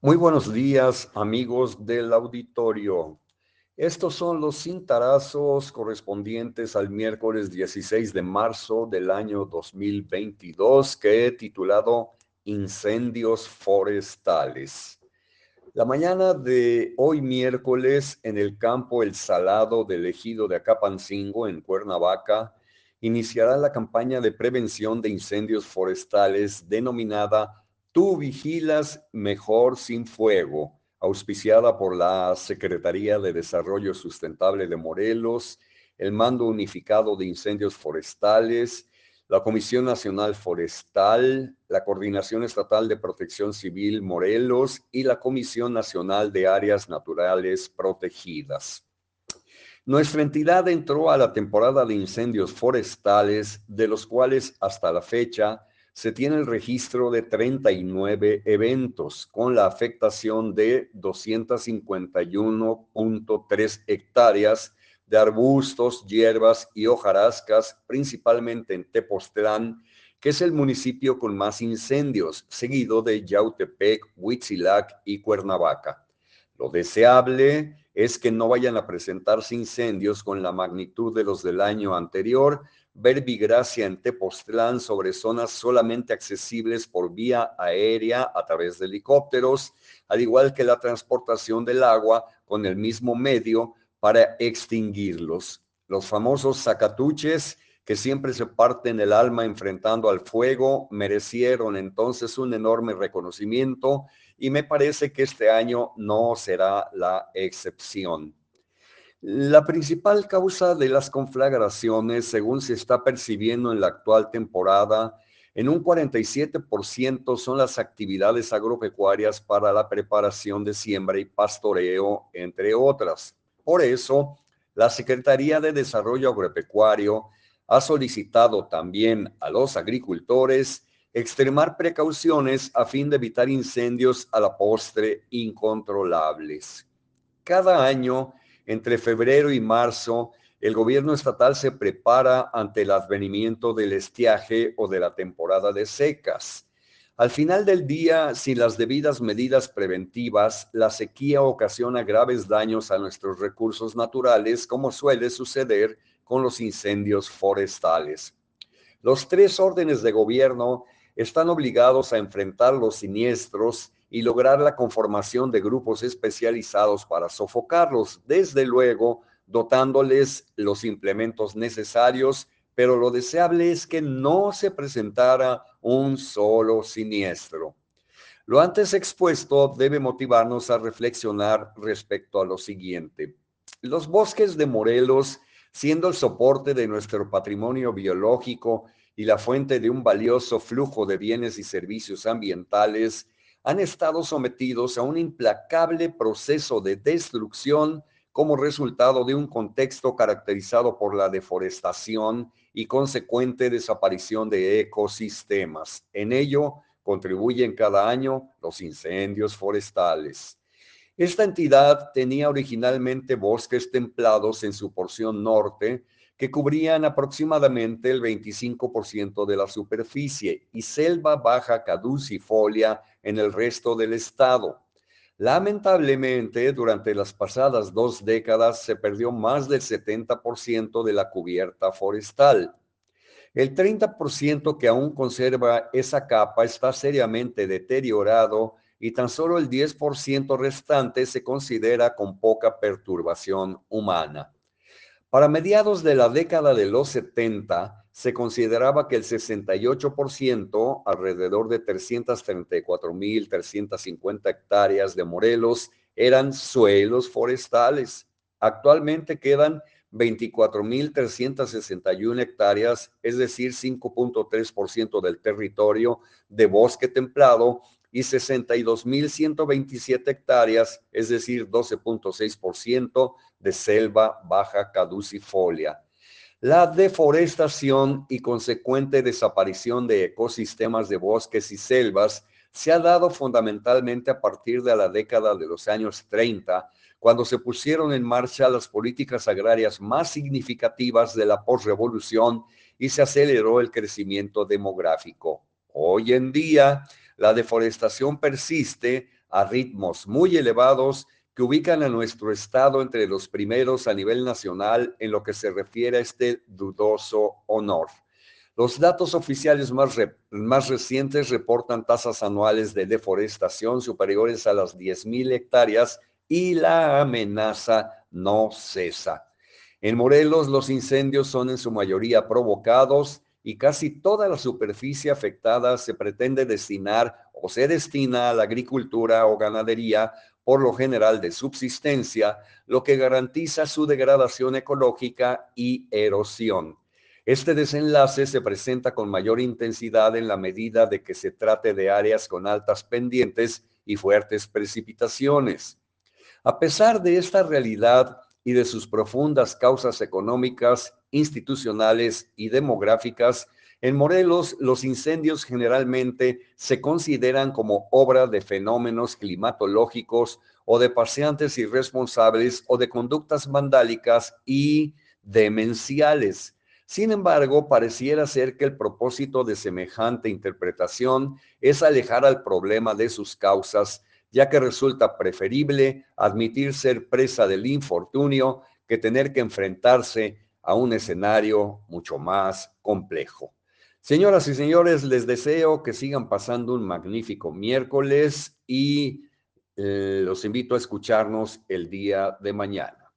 Muy buenos días, amigos del auditorio. Estos son los cintarazos correspondientes al miércoles 16 de marzo del año 2022 que he titulado Incendios forestales. La mañana de hoy miércoles en el campo El Salado del ejido de Acapancingo en Cuernavaca iniciará la campaña de prevención de incendios forestales denominada Tú vigilas mejor sin fuego, auspiciada por la Secretaría de Desarrollo Sustentable de Morelos, el Mando Unificado de Incendios Forestales, la Comisión Nacional Forestal, la Coordinación Estatal de Protección Civil Morelos y la Comisión Nacional de Áreas Naturales Protegidas. Nuestra entidad entró a la temporada de incendios forestales, de los cuales hasta la fecha se tiene el registro de 39 eventos con la afectación de 251.3 hectáreas de arbustos, hierbas y hojarascas, principalmente en Tepoztlán, que es el municipio con más incendios, seguido de Yautepec, Huitzilac y Cuernavaca. Lo deseable es que no vayan a presentarse incendios con la magnitud de los del año anterior, verbigracia en Tepoztlán sobre zonas solamente accesibles por vía aérea a través de helicópteros, al igual que la transportación del agua con el mismo medio para extinguirlos. Los famosos sacatuches que siempre se parten el alma enfrentando al fuego, merecieron entonces un enorme reconocimiento y me parece que este año no será la excepción. La principal causa de las conflagraciones, según se está percibiendo en la actual temporada, en un 47% son las actividades agropecuarias para la preparación de siembra y pastoreo, entre otras. Por eso, la Secretaría de Desarrollo Agropecuario ha solicitado también a los agricultores extremar precauciones a fin de evitar incendios a la postre incontrolables. Cada año, entre febrero y marzo, el gobierno estatal se prepara ante el advenimiento del estiaje o de la temporada de secas. Al final del día, sin las debidas medidas preventivas, la sequía ocasiona graves daños a nuestros recursos naturales, como suele suceder con los incendios forestales. Los tres órdenes de gobierno están obligados a enfrentar los siniestros y lograr la conformación de grupos especializados para sofocarlos, desde luego dotándoles los implementos necesarios, pero lo deseable es que no se presentara un solo siniestro. Lo antes expuesto debe motivarnos a reflexionar respecto a lo siguiente. Los bosques de Morelos, siendo el soporte de nuestro patrimonio biológico y la fuente de un valioso flujo de bienes y servicios ambientales, han estado sometidos a un implacable proceso de destrucción como resultado de un contexto caracterizado por la deforestación y consecuente desaparición de ecosistemas. En ello contribuyen cada año los incendios forestales. Esta entidad tenía originalmente bosques templados en su porción norte, que cubrían aproximadamente el 25% de la superficie y selva baja caducifolia en el resto del estado. Lamentablemente, durante las pasadas dos décadas se perdió más del 70% de la cubierta forestal. El 30% que aún conserva esa capa está seriamente deteriorado y tan solo el 10% restante se considera con poca perturbación humana. Para mediados de la década de los 70, se consideraba que el 68%, alrededor de 334.350 hectáreas de Morelos, eran suelos forestales. Actualmente quedan 24.361 hectáreas, es decir, 5.3% del territorio de bosque templado y 62.127 hectáreas, es decir, 12.6% de selva baja caducifolia. La deforestación y consecuente desaparición de ecosistemas de bosques y selvas se ha dado fundamentalmente a partir de la década de los años 30, cuando se pusieron en marcha las políticas agrarias más significativas de la posrevolución y se aceleró el crecimiento demográfico. Hoy en día, la deforestación persiste a ritmos muy elevados que ubican a nuestro estado entre los primeros a nivel nacional en lo que se refiere a este dudoso honor. Los datos oficiales más, recientes reportan tasas anuales de deforestación superiores a las 10.000 hectáreas y la amenaza no cesa. En Morelos los incendios son en su mayoría provocados y casi toda la superficie afectada se pretende destinar o se destina a la agricultura o ganadería por lo general de subsistencia, lo que garantiza su degradación ecológica y erosión. Este desenlace se presenta con mayor intensidad en la medida de que se trate de áreas con altas pendientes y fuertes precipitaciones. A pesar de esta realidad y de sus profundas causas económicas, institucionales y demográficas, en Morelos, los incendios generalmente se consideran como obra de fenómenos climatológicos o de paseantes irresponsables o de conductas vandálicas y demenciales. Sin embargo, pareciera ser que el propósito de semejante interpretación es alejar al problema de sus causas, ya que resulta preferible admitir ser presa del infortunio que tener que enfrentarse a un escenario mucho más complejo. Señoras y señores, les deseo que sigan pasando un magnífico miércoles y eh, los invito a escucharnos el día de mañana.